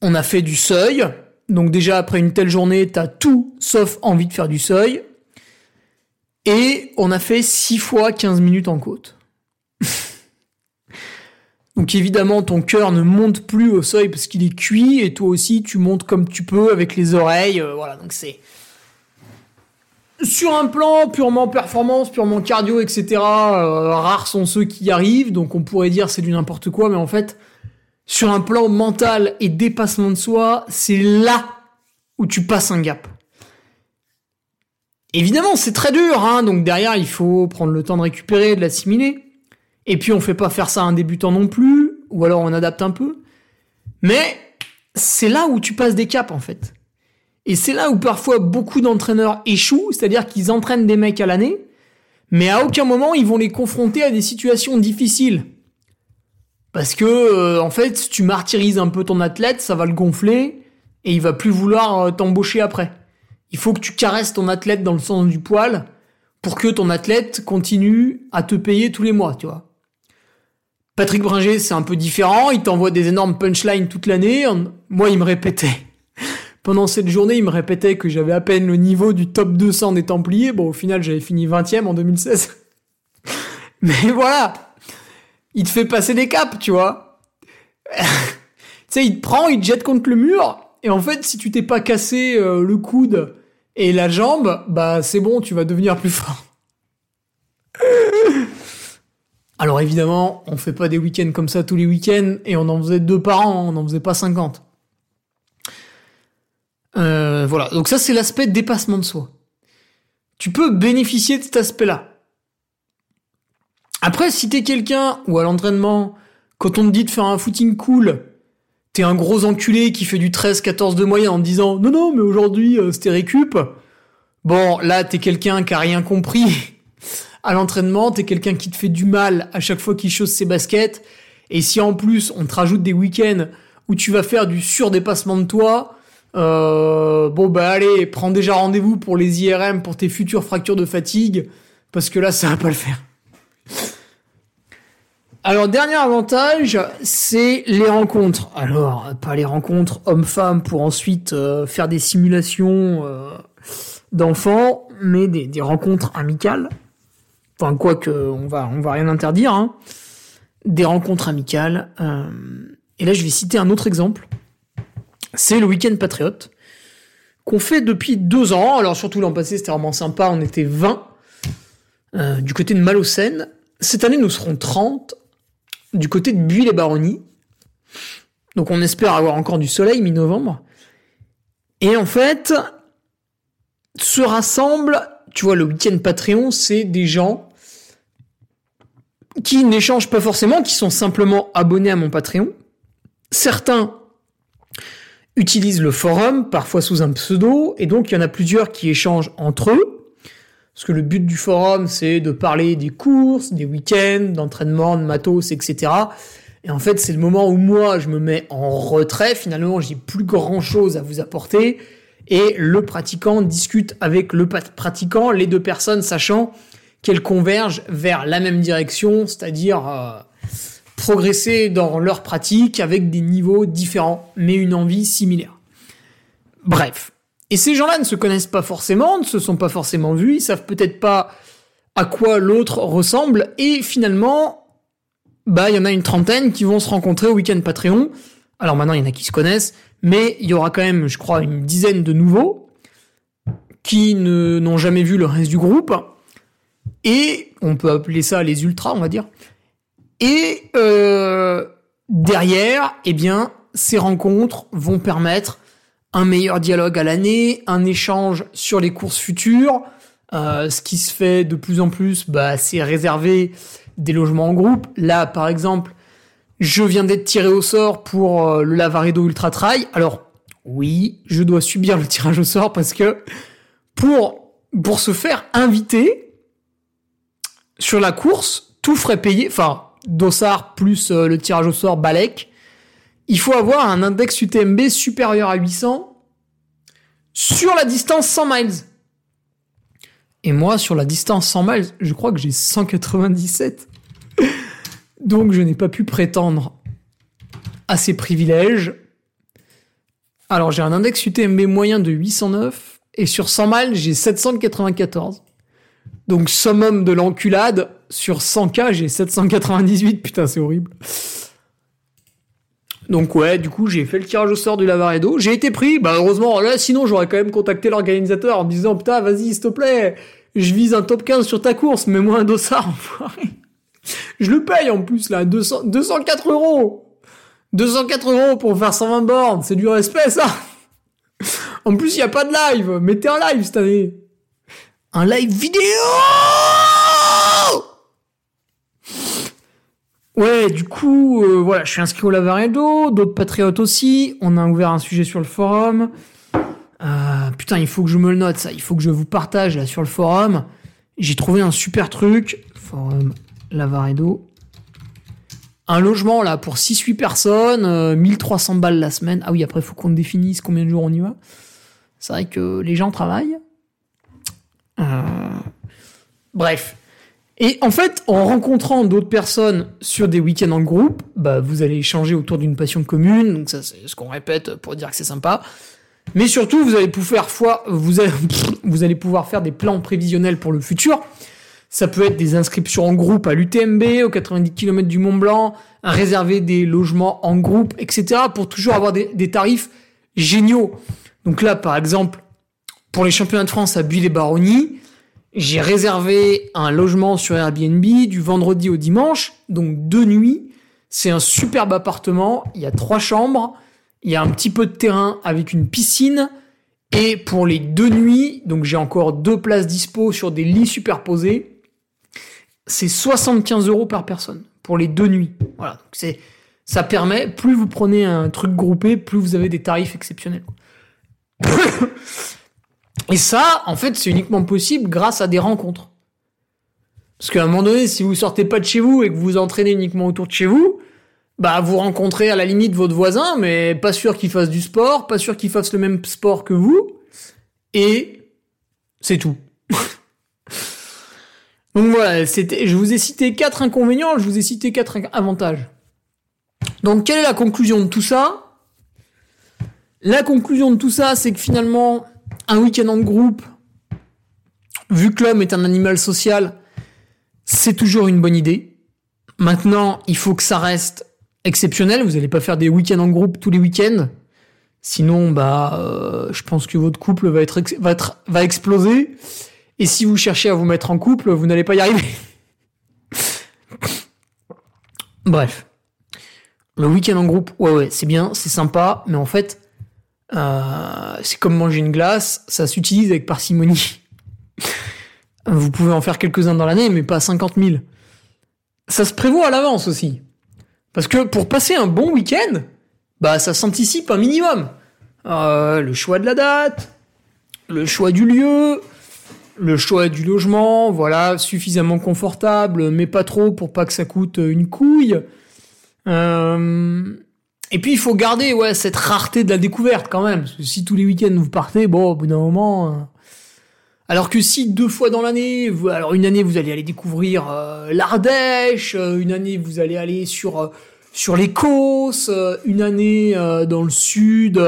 on a fait du seuil. Donc déjà, après une telle journée, t'as tout sauf envie de faire du seuil. Et on a fait 6 fois 15 minutes en côte. Donc évidemment, ton cœur ne monte plus au seuil parce qu'il est cuit, et toi aussi, tu montes comme tu peux avec les oreilles. Euh, voilà, donc c'est sur un plan purement performance, purement cardio, etc. Euh, rares sont ceux qui y arrivent, donc on pourrait dire c'est du n'importe quoi, mais en fait, sur un plan mental et dépassement de soi, c'est là où tu passes un gap. Évidemment, c'est très dur, hein, donc derrière, il faut prendre le temps de récupérer, de l'assimiler. Et puis on fait pas faire ça à un débutant non plus, ou alors on adapte un peu. Mais c'est là où tu passes des caps en fait. Et c'est là où parfois beaucoup d'entraîneurs échouent, c'est-à-dire qu'ils entraînent des mecs à l'année, mais à aucun moment ils vont les confronter à des situations difficiles. Parce que euh, en fait, tu martyrises un peu ton athlète, ça va le gonfler et il va plus vouloir euh, t'embaucher après. Il faut que tu caresses ton athlète dans le sens du poil pour que ton athlète continue à te payer tous les mois, tu vois. Patrick Bringer, c'est un peu différent. Il t'envoie des énormes punchlines toute l'année. Moi, il me répétait. Pendant cette journée, il me répétait que j'avais à peine le niveau du top 200 des Templiers. Bon, au final, j'avais fini 20ème en 2016. Mais voilà. Il te fait passer des caps, tu vois. tu sais, il te prend, il te jette contre le mur. Et en fait, si tu t'es pas cassé euh, le coude et la jambe, bah, c'est bon, tu vas devenir plus fort. Alors évidemment, on fait pas des week-ends comme ça tous les week-ends et on en faisait deux par an, on n'en faisait pas 50. Euh, voilà, donc ça c'est l'aspect dépassement de soi. Tu peux bénéficier de cet aspect-là. Après, si t'es quelqu'un, ou à l'entraînement, quand on te dit de faire un footing cool, t'es un gros enculé qui fait du 13-14 de moyenne en te disant non non mais aujourd'hui euh, c'était récup. Bon, là t'es quelqu'un qui a rien compris à l'entraînement, t'es quelqu'un qui te fait du mal à chaque fois qu'il chausse ses baskets. Et si en plus on te rajoute des week-ends où tu vas faire du surdépassement de toi, euh, bon bah allez, prends déjà rendez-vous pour les IRM pour tes futures fractures de fatigue, parce que là ça va pas le faire. Alors dernier avantage, c'est les rencontres. Alors pas les rencontres hommes-femmes pour ensuite euh, faire des simulations euh, d'enfants, mais des, des rencontres amicales enfin quoi que on va on va rien interdire, hein, des rencontres amicales. Euh, et là, je vais citer un autre exemple. C'est le week-end patriote qu'on fait depuis deux ans. Alors surtout l'an passé, c'était vraiment sympa. On était 20 euh, du côté de Malocène. Cette année, nous serons 30 du côté de Buis-les-Baronnies. Donc on espère avoir encore du soleil mi-novembre. Et en fait, se rassemblent, tu vois, le week-end Patreon, c'est des gens qui n'échangent pas forcément, qui sont simplement abonnés à mon Patreon. Certains utilisent le forum, parfois sous un pseudo, et donc il y en a plusieurs qui échangent entre eux. Parce que le but du forum, c'est de parler des courses, des week-ends, d'entraînement, de matos, etc. Et en fait, c'est le moment où moi, je me mets en retrait. Finalement, j'ai plus grand chose à vous apporter. Et le pratiquant discute avec le pratiquant, les deux personnes sachant qu'elles convergent vers la même direction, c'est-à-dire euh, progresser dans leur pratique avec des niveaux différents, mais une envie similaire. Bref. Et ces gens-là ne se connaissent pas forcément, ne se sont pas forcément vus, ils savent peut-être pas à quoi l'autre ressemble, et finalement, bah, il y en a une trentaine qui vont se rencontrer au week-end Patreon. Alors maintenant, il y en a qui se connaissent, mais il y aura quand même, je crois, une dizaine de nouveaux qui ne, n'ont jamais vu le reste du groupe. Et on peut appeler ça les ultras, on va dire. Et euh, derrière, eh bien, ces rencontres vont permettre un meilleur dialogue à l'année, un échange sur les courses futures. Euh, ce qui se fait de plus en plus, bah, c'est réserver des logements en groupe. Là, par exemple, je viens d'être tiré au sort pour euh, le Lavaredo Ultra Trail. Alors, oui, je dois subir le tirage au sort parce que pour, pour se faire inviter sur la course, tout frais payé, enfin, Dossard plus euh, le tirage au sort Balek, il faut avoir un index UTMB supérieur à 800 sur la distance 100 miles. Et moi, sur la distance 100 miles, je crois que j'ai 197. Donc, je n'ai pas pu prétendre à ces privilèges. Alors, j'ai un index UTMB moyen de 809 et sur 100 miles, j'ai 794. Donc, summum de l'enculade, sur 100K, j'ai 798. Putain, c'est horrible. Donc ouais, du coup, j'ai fait le tirage au sort du Lavaredo. J'ai été pris. Bah heureusement, là, sinon j'aurais quand même contacté l'organisateur en disant putain, vas-y, s'il te plaît, je vise un top 15 sur ta course, mets-moi un dossard, enfoiré. Je le paye en plus là, 200, 204 euros. 204 euros pour faire 120 bornes, c'est du respect ça. En plus, il y a pas de live. Mettez un live cette année. Un live vidéo Ouais, du coup, euh, voilà, je suis inscrit au Lavaredo, d'autres patriotes aussi. On a ouvert un sujet sur le forum. Euh, putain, il faut que je me le note, ça. Il faut que je vous partage là sur le forum. J'ai trouvé un super truc. Forum Lavaredo. Un logement là pour 6-8 personnes, 1300 euh, balles la semaine. Ah oui, après, faut qu'on définisse combien de jours on y va. C'est vrai que les gens travaillent. Bref. Et en fait, en rencontrant d'autres personnes sur des week-ends en groupe, bah, vous allez échanger autour d'une passion commune. Donc ça, c'est ce qu'on répète pour dire que c'est sympa. Mais surtout, vous allez pouvoir foi, vous vous allez pouvoir faire des plans prévisionnels pour le futur. Ça peut être des inscriptions en groupe à l'UTMB, aux 90 km du Mont Blanc, réserver des logements en groupe, etc. pour toujours avoir des, des tarifs géniaux. Donc là, par exemple, pour les championnats de France à Buis-les-Baronnies, j'ai réservé un logement sur Airbnb du vendredi au dimanche, donc deux nuits. C'est un superbe appartement, il y a trois chambres, il y a un petit peu de terrain avec une piscine. Et pour les deux nuits, donc j'ai encore deux places dispo sur des lits superposés, c'est 75 euros par personne pour les deux nuits. Voilà, c'est ça permet, plus vous prenez un truc groupé, plus vous avez des tarifs exceptionnels. Et ça, en fait, c'est uniquement possible grâce à des rencontres. Parce qu'à un moment donné, si vous sortez pas de chez vous et que vous entraînez uniquement autour de chez vous, bah vous rencontrez à la limite votre voisin, mais pas sûr qu'il fasse du sport, pas sûr qu'il fasse le même sport que vous, et c'est tout. Donc voilà, c'était, je vous ai cité quatre inconvénients, je vous ai cité quatre avantages. Donc quelle est la conclusion de tout ça? La conclusion de tout ça, c'est que finalement, un week-end en groupe, vu que l'homme est un animal social, c'est toujours une bonne idée. Maintenant, il faut que ça reste exceptionnel. Vous n'allez pas faire des week-ends en groupe tous les week-ends. Sinon, bah, euh, je pense que votre couple va être, va exploser. Et si vous cherchez à vous mettre en couple, vous n'allez pas y arriver. Bref. Le week-end en groupe, ouais, ouais, c'est bien, c'est sympa, mais en fait, c'est comme manger une glace, ça s'utilise avec parcimonie. Vous pouvez en faire quelques-uns dans l'année, mais pas 50 000. Ça se prévoit à l'avance aussi. Parce que pour passer un bon week-end, bah ça s'anticipe un minimum. Euh, le choix de la date, le choix du lieu, le choix du logement, voilà, suffisamment confortable, mais pas trop pour pas que ça coûte une couille. Euh, et puis il faut garder ouais cette rareté de la découverte quand même. Parce que si tous les week-ends vous partez, bon, au bout d'un moment. euh, Alors que si deux fois dans l'année, alors une année vous allez aller découvrir euh, l'Ardèche, euh, une année vous allez aller sur euh, sur les Causses, euh, une année dans le sud,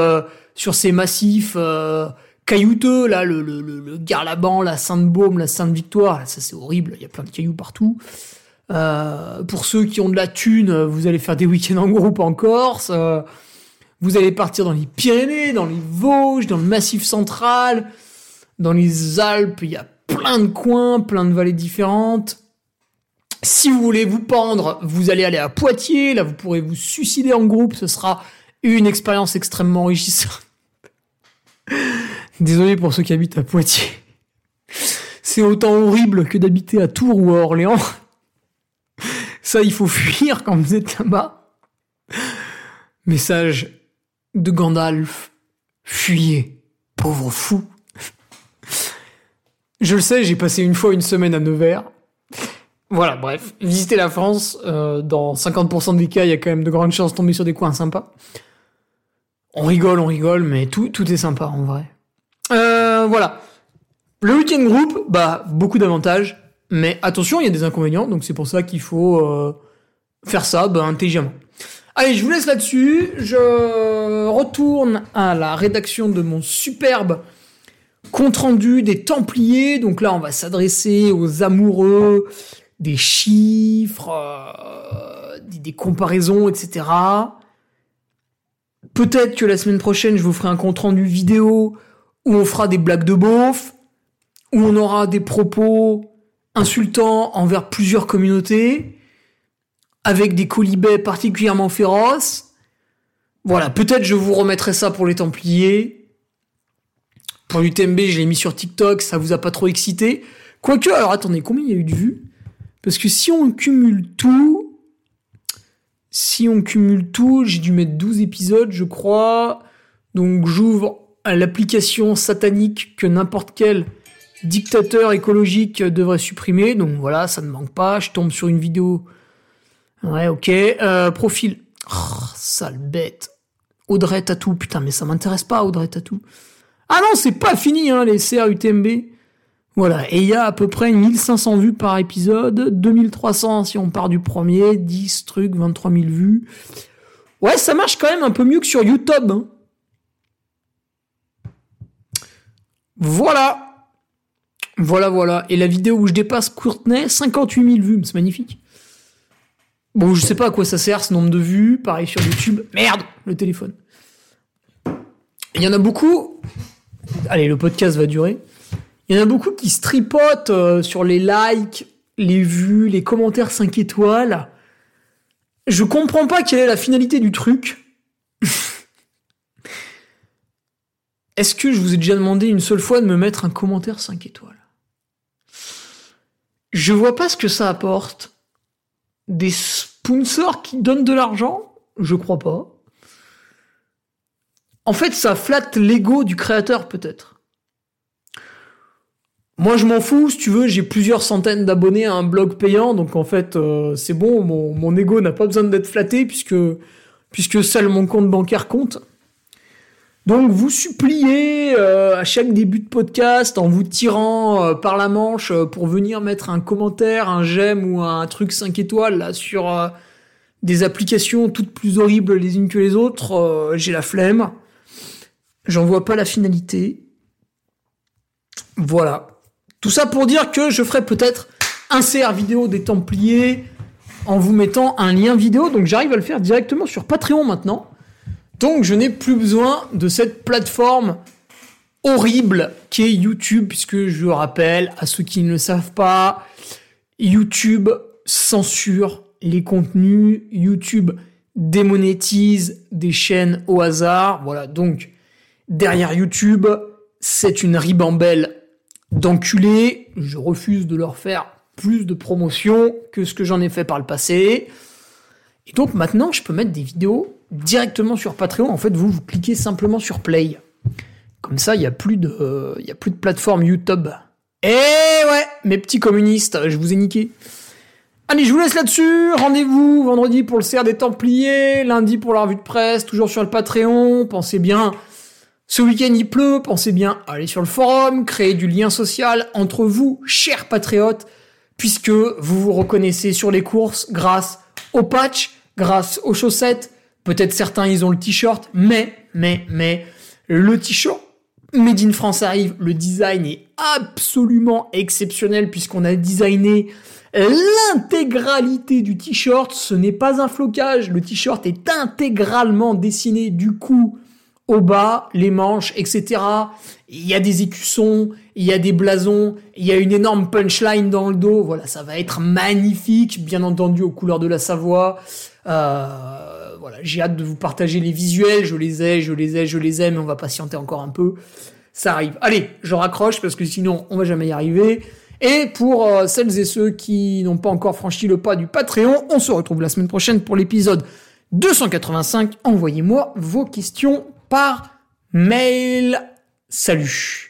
sur ces massifs caillouteux là, le le le, le Garlaban, la Sainte-Baume, la Sainte-Victoire, ça c'est horrible, il y a plein de cailloux partout. Euh, pour ceux qui ont de la thune, vous allez faire des week-ends en groupe en Corse. euh, vous allez partir dans les Pyrénées, dans les Vosges, dans le Massif central, dans les Alpes. Il y a plein de coins, plein de vallées différentes. Si vous voulez vous pendre, vous allez aller à Poitiers. Là, vous pourrez vous suicider en groupe. Ce sera une expérience extrêmement enrichissante. Désolé pour ceux qui habitent à Poitiers. C'est autant horrible que d'habiter à Tours ou à Orléans. Ça, il faut fuir quand vous êtes là-bas. Message de Gandalf. Fuyez, pauvre fou. Je le sais, j'ai passé une fois une semaine à Nevers. Voilà, bref. Visiter la France, euh, dans 50% des cas, il y a quand même de grandes chances de tomber sur des coins sympas. On rigole, on rigole, mais tout, est sympa en vrai. Euh, voilà. Le week-end groupe, bah, beaucoup d'avantages. Mais attention, il y a des inconvénients, donc c'est pour ça qu'il faut euh, faire ça bah, intelligemment. Allez, je vous laisse là-dessus. Je retourne à la rédaction de mon superbe compte rendu des Templiers. Donc là, on va s'adresser aux amoureux des chiffres, euh, des comparaisons, etc. Peut-être que la semaine prochaine, je vous ferai un compte rendu vidéo où on fera des blagues de beauf, où on aura des propos insultants envers plusieurs communautés, avec des colibets particulièrement féroces. Voilà, peut-être je vous remettrai ça pour les Templiers. Pour l'UTMB, je l'ai mis sur TikTok, ça vous a pas trop excité. Quoique, alors attendez, combien il y a eu de vues? Parce que si on cumule tout, si on cumule tout, j'ai dû mettre 12 épisodes, je crois. Donc j'ouvre à l'application satanique que n'importe quel dictateur écologique devrait supprimer. Donc voilà, ça ne manque pas. Je tombe sur une vidéo. Ouais, ok. Euh, profil. Oh, sale bête. Audrey Tatou. Putain, mais ça m'intéresse pas, Audrey Tatou. Ah non, c'est pas fini, hein, les CRUTMB. Voilà. Et il y a à peu près 1500 vues par épisode. 2300 si on part du premier. 10 trucs, 23 000 vues. Ouais, ça marche quand même un peu mieux que sur YouTube. hein. Voilà. Voilà, voilà. Et la vidéo où je dépasse Courtenay, 58 000 vues. C'est magnifique. Bon, je sais pas à quoi ça sert ce nombre de vues. Pareil sur YouTube. Merde, le téléphone. Il y en a beaucoup. Allez, le podcast va durer. Il y en a beaucoup qui se tripotent euh, sur les likes, les vues, les commentaires 5 étoiles. Je comprends pas quelle est la finalité du truc. Est-ce que je vous ai déjà demandé une seule fois de me mettre un commentaire 5 étoiles? Je vois pas ce que ça apporte. Des sponsors qui donnent de l'argent? Je crois pas. En fait, ça flatte l'ego du créateur, peut-être. Moi, je m'en fous, si tu veux, j'ai plusieurs centaines d'abonnés à un blog payant, donc en fait, euh, c'est bon, mon, ego n'a pas besoin d'être flatté, puisque, puisque seul mon compte bancaire compte. Donc, vous suppliez euh, à chaque début de podcast, en vous tirant euh, par la manche euh, pour venir mettre un commentaire, un j'aime ou un truc 5 étoiles sur des applications toutes plus horribles les unes que les autres, j'ai la flemme. J'en vois pas la finalité. Voilà. Tout ça pour dire que je ferai peut-être un CR vidéo des Templiers en vous mettant un lien vidéo. Donc j'arrive à le faire directement sur Patreon maintenant. Donc je n'ai plus besoin de cette plateforme horrible qui est YouTube, puisque je rappelle à ceux qui ne le savent pas, YouTube censure les contenus, YouTube démonétise des chaînes au hasard. Voilà, donc derrière YouTube, c'est une ribambelle d'enculés. Je refuse de leur faire plus de promotion que ce que j'en ai fait par le passé. Et donc maintenant, je peux mettre des vidéos directement sur Patreon. En fait, vous, vous cliquez simplement sur Play. Comme ça, il n'y a, plus de, euh, a plus de plateforme YouTube. Eh ouais, mes petits communistes, je vous ai niqué. Allez, je vous laisse là-dessus. Rendez-vous vendredi pour le CR des Templiers, lundi pour la revue de presse, toujours sur le Patreon. Pensez bien, ce week-end il pleut, pensez bien aller sur le forum, créer du lien social entre vous, chers patriotes, puisque vous vous reconnaissez sur les courses grâce au patch, grâce aux chaussettes. Peut-être certains ils ont le t-shirt, mais, mais, mais, le t-shirt Made in France arrive, le design est absolument exceptionnel puisqu'on a designé l'intégralité du t-shirt. Ce n'est pas un flocage, le t-shirt est intégralement dessiné du cou au bas, les manches, etc. Il y a des écussons, il y a des blasons, il y a une énorme punchline dans le dos. Voilà, ça va être magnifique, bien entendu aux couleurs de la Savoie. Euh, voilà, j'ai hâte de vous partager les visuels, je les ai, je les ai, je les ai, mais on va patienter encore un peu. Ça arrive. Allez, je raccroche parce que sinon on va jamais y arriver. Et pour euh, celles et ceux qui n'ont pas encore franchi le pas du Patreon, on se retrouve la semaine prochaine pour l'épisode 285. Envoyez-moi vos questions par mail. Salut